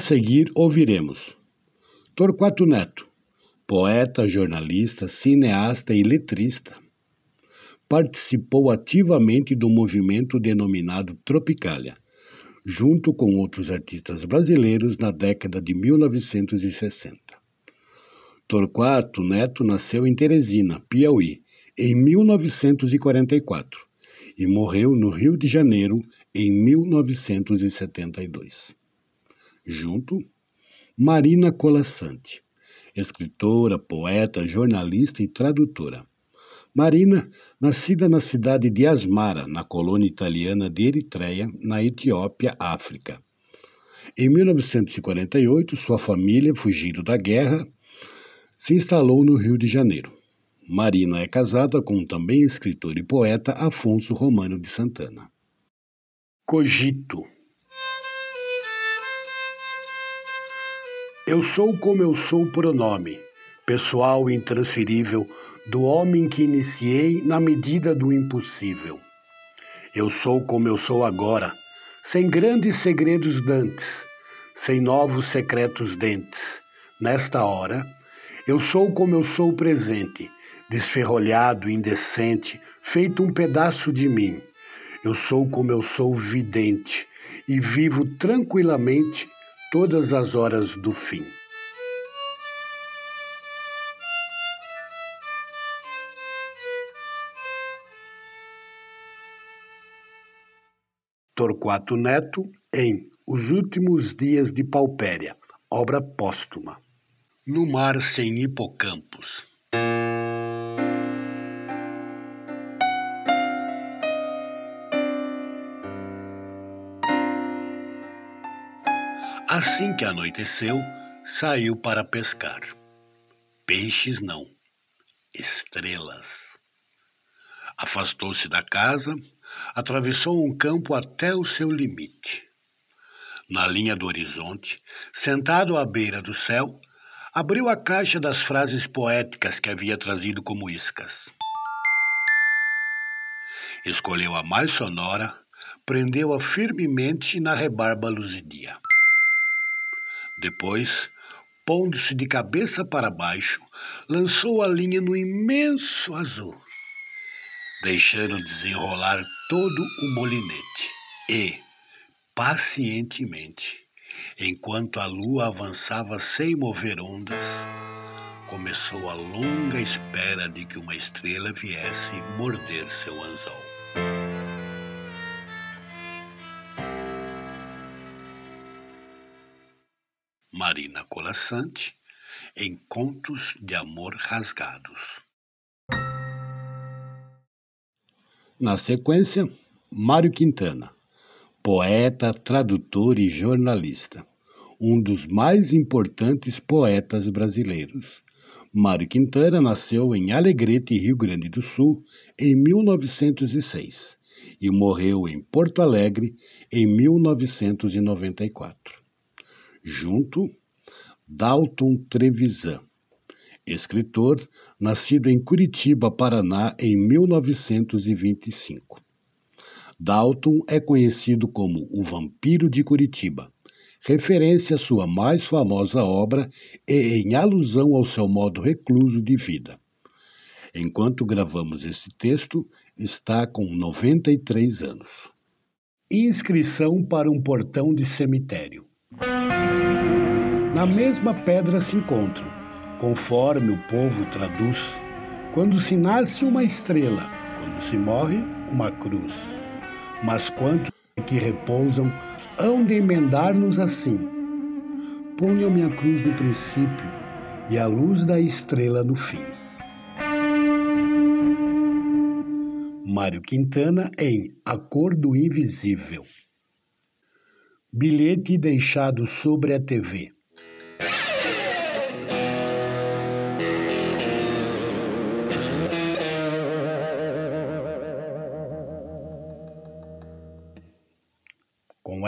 Seguir ouviremos Torquato Neto, poeta, jornalista, cineasta e letrista. Participou ativamente do movimento denominado Tropicália, junto com outros artistas brasileiros na década de 1960. Torquato Neto nasceu em Teresina, Piauí, em 1944 e morreu no Rio de Janeiro em 1972 junto Marina Colassante, escritora, poeta, jornalista e tradutora. Marina, nascida na cidade de Asmara, na colônia italiana de Eritreia, na Etiópia, África. Em 1948, sua família, fugindo da guerra, se instalou no Rio de Janeiro. Marina é casada com o também escritor e poeta Afonso Romano de Santana. Cogito Eu sou como eu sou pronome, pessoal intransferível do homem que iniciei na medida do impossível. Eu sou como eu sou agora, sem grandes segredos dantes, sem novos secretos dentes. Nesta hora, eu sou como eu sou presente, desferrolhado, indecente, feito um pedaço de mim. Eu sou como eu sou vidente e vivo tranquilamente todas as horas do fim. Torquato Neto em Os Últimos Dias de Paupéria, obra póstuma. No Mar Sem Hipocampos. Assim que anoiteceu, saiu para pescar. Peixes não, estrelas. Afastou-se da casa, atravessou um campo até o seu limite. Na linha do horizonte, sentado à beira do céu, abriu a caixa das frases poéticas que havia trazido como iscas. Escolheu a mais sonora, prendeu-a firmemente na rebarba luzidia. Depois, pondo-se de cabeça para baixo, lançou a linha no imenso azul, deixando desenrolar todo o molinete. E, pacientemente, enquanto a lua avançava sem mover ondas, começou a longa espera de que uma estrela viesse morder seu anzol. Marina Colassante em Contos de Amor Rasgados. Na sequência, Mário Quintana, poeta, tradutor e jornalista, um dos mais importantes poetas brasileiros. Mário Quintana nasceu em Alegrete, Rio Grande do Sul, em 1906 e morreu em Porto Alegre em 1994 junto Dalton Trevisan, escritor nascido em Curitiba, Paraná, em 1925. Dalton é conhecido como o Vampiro de Curitiba, referência à sua mais famosa obra e em alusão ao seu modo recluso de vida. Enquanto gravamos esse texto, está com 93 anos. Inscrição para um portão de cemitério. Na mesma pedra se encontram, conforme o povo traduz, quando se nasce uma estrela, quando se morre, uma cruz. Mas quantos que repousam hão de emendar-nos assim? Ponham-me a cruz no princípio e a luz da estrela no fim. Mário Quintana em Acordo Invisível. Bilhete deixado sobre a TV.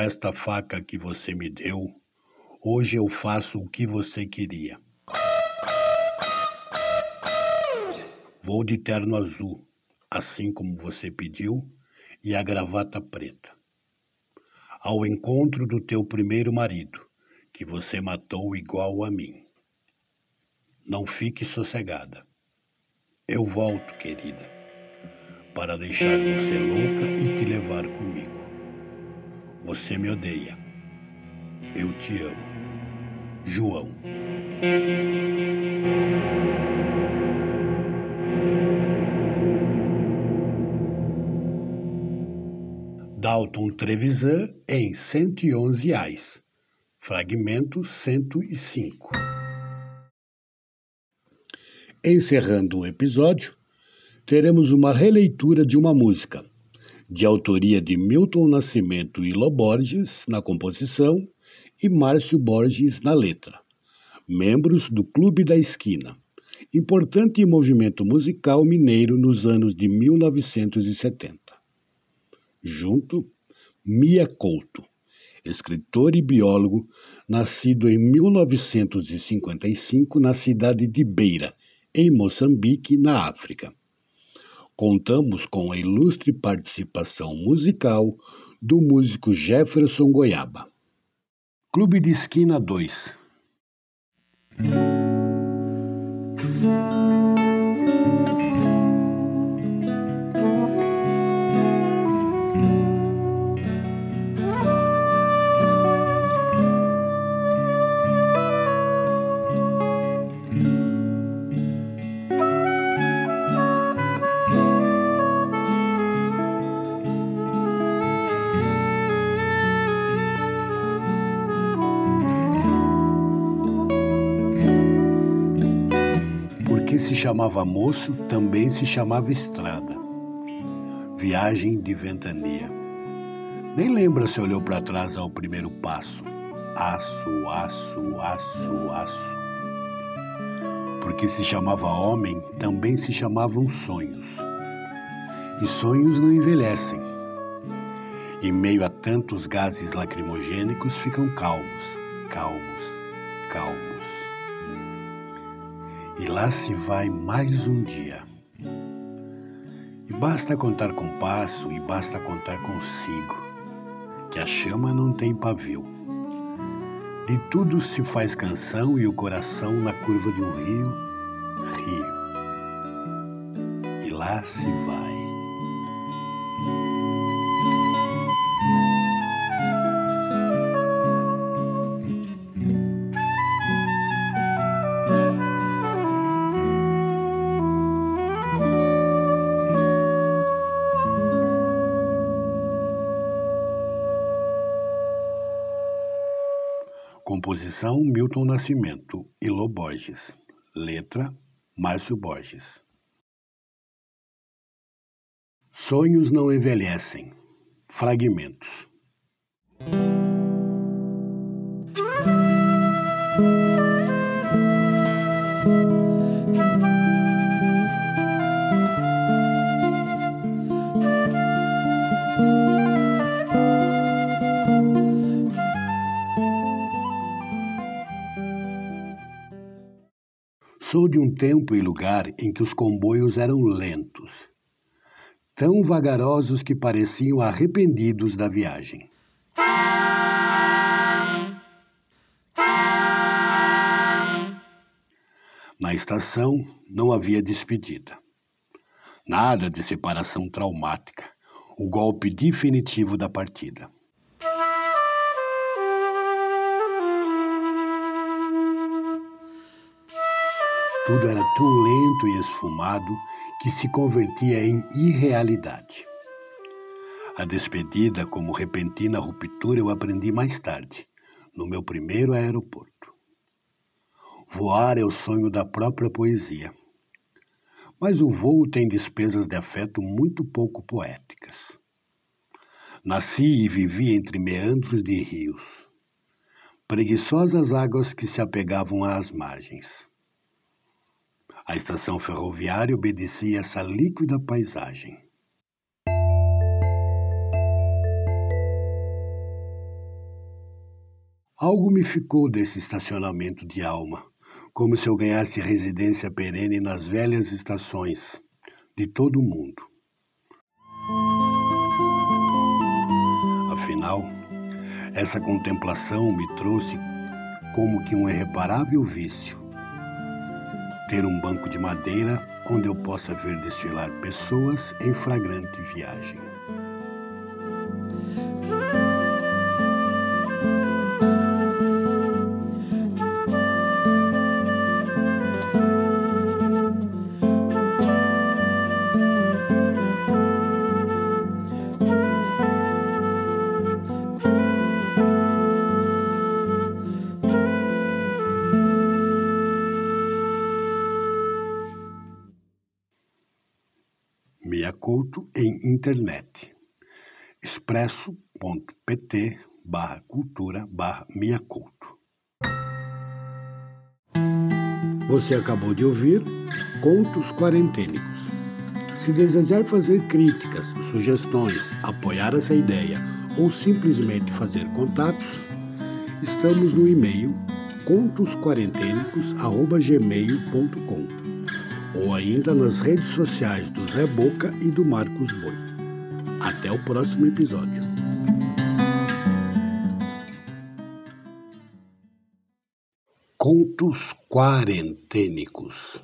Esta faca que você me deu, hoje eu faço o que você queria. Vou de terno azul assim como você pediu, e a gravata preta. Ao encontro do teu primeiro marido, que você matou igual a mim. Não fique sossegada. Eu volto, querida, para deixar você louca e te. Você me odeia. Eu te amo. João. Dalton Trevisan em 111 reais. Fragmento 105. Encerrando o episódio, teremos uma releitura de uma música, de autoria de Milton Nascimento e Loborges na composição e Márcio Borges na letra. Membros do Clube da Esquina, importante movimento musical mineiro nos anos de 1970 junto Mia Couto, escritor e biólogo, nascido em 1955 na cidade de Beira, em Moçambique, na África. Contamos com a ilustre participação musical do músico Jefferson Goiaba. Clube de Esquina 2 que se chamava moço também se chamava estrada. Viagem de ventania. Nem lembra se olhou para trás ao primeiro passo. Aço, aço, aço, aço. Porque se chamava homem, também se chamavam sonhos. E sonhos não envelhecem. Em meio a tantos gases lacrimogênicos, ficam calmos, calmos, calmos. Lá se vai mais um dia. E basta contar com passo e basta contar consigo, que a chama não tem pavio. De tudo se faz canção e o coração na curva de um rio, rio. E lá se vai. Composição Milton Nascimento e Lô Borges. Letra Márcio Borges. Sonhos não envelhecem. Fragmentos. Sou de um tempo e lugar em que os comboios eram lentos, tão vagarosos que pareciam arrependidos da viagem. Na estação não havia despedida. Nada de separação traumática, o golpe definitivo da partida. Tudo era tão lento e esfumado que se convertia em irrealidade. A despedida como repentina ruptura eu aprendi mais tarde, no meu primeiro aeroporto. Voar é o sonho da própria poesia. Mas o voo tem despesas de afeto muito pouco poéticas. Nasci e vivi entre meandros de rios, preguiçosas águas que se apegavam às margens. A estação ferroviária obedecia essa líquida paisagem. Algo me ficou desse estacionamento de alma, como se eu ganhasse residência perene nas velhas estações de todo o mundo. Afinal, essa contemplação me trouxe como que um irreparável vício ter um banco de madeira onde eu possa ver desfilar pessoas em flagrante viagem. Couto em internet. expresso.pt barra cultura barra Meia Couto. Você acabou de ouvir Contos Quarentênicos. Se desejar fazer críticas, sugestões, apoiar essa ideia ou simplesmente fazer contatos, estamos no e-mail contosquarentênicos.gmail.com ou ainda nas redes sociais do Zé Boca e do Marcos Boi. Até o próximo episódio. Contos Quarentênicos